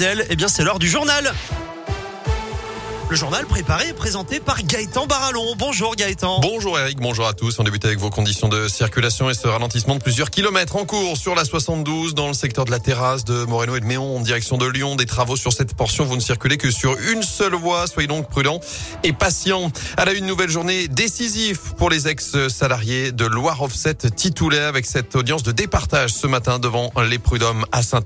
Eh bien, c'est l'heure du journal. Le journal préparé et présenté par Gaëtan Barallon. Bonjour Gaëtan. Bonjour Eric, bonjour à tous. On débute avec vos conditions de circulation et ce ralentissement de plusieurs kilomètres en cours sur la 72 dans le secteur de la terrasse de Moreno et de Méon en direction de Lyon. Des travaux sur cette portion, vous ne circulez que sur une seule voie. Soyez donc prudents et patients. À la une nouvelle journée décisive pour les ex-salariés de Loire Offset titulé avec cette audience de départage ce matin devant les prud'hommes à saint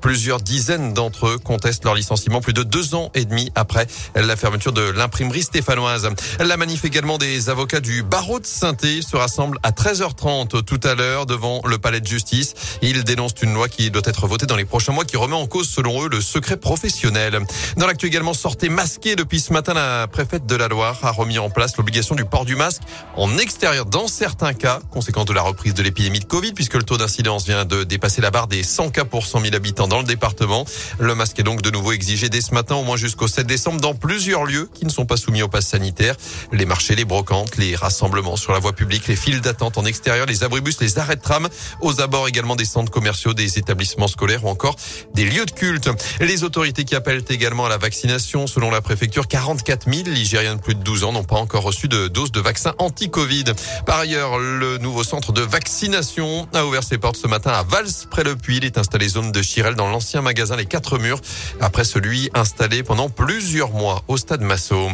Plusieurs dizaines d'entre eux contestent leur licenciement plus de deux ans et demi après la fermeture de l'imprimerie stéphanoise. La manif également des avocats du barreau de saint se rassemblent à 13h30 tout à l'heure devant le palais de justice. Ils dénoncent une loi qui doit être votée dans les prochains mois qui remet en cause selon eux le secret professionnel. Dans l'actu également, sortez masqué depuis ce matin, la préfète de la Loire a remis en place l'obligation du port du masque en extérieur dans certains cas, conséquence de la reprise de l'épidémie de Covid puisque le taux d'incidence vient de dépasser la barre des 100 cas pour 100 000 habitants dans le département. Le masque est donc de nouveau exigé dès ce matin au moins jusqu'au 7 décembre dans plusieurs lieux qui ne sont pas soumis au pass sanitaire. Les marchés, les brocantes, les rassemblements sur la voie publique, les files d'attente en extérieur, les abribus, les arrêts de tram, aux abords également des centres commerciaux, des établissements scolaires ou encore des lieux de culte. Les autorités qui appellent également à la vaccination, selon la préfecture, 44 000 Ligériens de plus de 12 ans n'ont pas encore reçu de dose de vaccin anti-Covid. Par ailleurs, le nouveau centre de vaccination a ouvert ses portes ce matin à Vals, près le Puy. Il est installé zone de Chirel dans l'ancien magasin Les Quatre Murs, après celui installé pendant plusieurs mois au Stade Massot.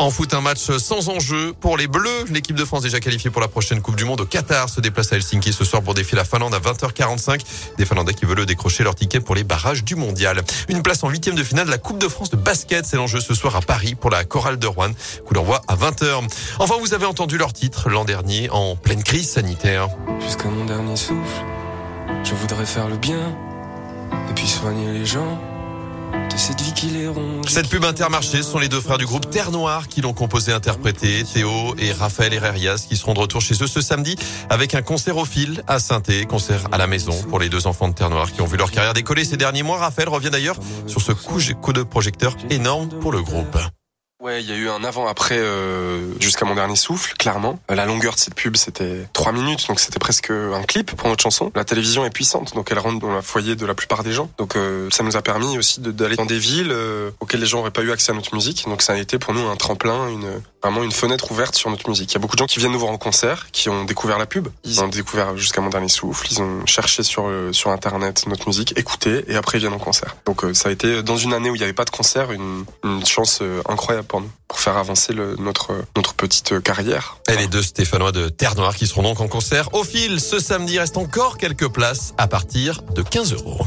En foot, un match sans enjeu pour les Bleus. L'équipe de France déjà qualifiée pour la prochaine Coupe du Monde au Qatar se déplace à Helsinki ce soir pour défier la Finlande à 20h45. Des Finlandais qui veulent décrocher leur ticket pour les barrages du Mondial. Une place en huitième de finale de la Coupe de France de basket. C'est l'enjeu ce soir à Paris pour la Chorale de Rouen. Coup d'envoi à 20h. Enfin, vous avez entendu leur titre l'an dernier en pleine crise sanitaire. Jusqu'à mon dernier souffle, je voudrais faire le bien et puis soigner les gens cette pub intermarché, sont les deux frères du groupe Terre Noire qui l'ont composé interprété, Théo et Raphaël Herrerias qui seront de retour chez eux ce samedi avec un concert au fil à saint concert à la maison pour les deux enfants de Terre Noire qui ont vu leur carrière décoller ces derniers mois. Raphaël revient d'ailleurs sur ce coup de projecteur énorme pour le groupe. Ouais, il y a eu un avant-après euh, jusqu'à mon dernier souffle, clairement. La longueur de cette pub, c'était trois minutes, donc c'était presque un clip pour notre chanson. La télévision est puissante, donc elle rentre dans le foyer de la plupart des gens. Donc euh, ça nous a permis aussi d'aller dans des villes euh, auxquelles les gens n'auraient pas eu accès à notre musique. Donc ça a été pour nous un tremplin, une vraiment une fenêtre ouverte sur notre musique. Il y a beaucoup de gens qui viennent nous voir en concert, qui ont découvert la pub. Ils ont découvert jusqu'à mon dernier souffle. Ils ont cherché sur sur internet notre musique, écouté, et après ils viennent en concert. Donc ça a été dans une année où il n'y avait pas de concert, une, une chance incroyable pour nous, pour faire avancer le, notre, notre petite carrière. Et les deux Stéphanois de Terre Noire qui seront donc en concert au fil ce samedi. Reste encore quelques places à partir de 15 euros.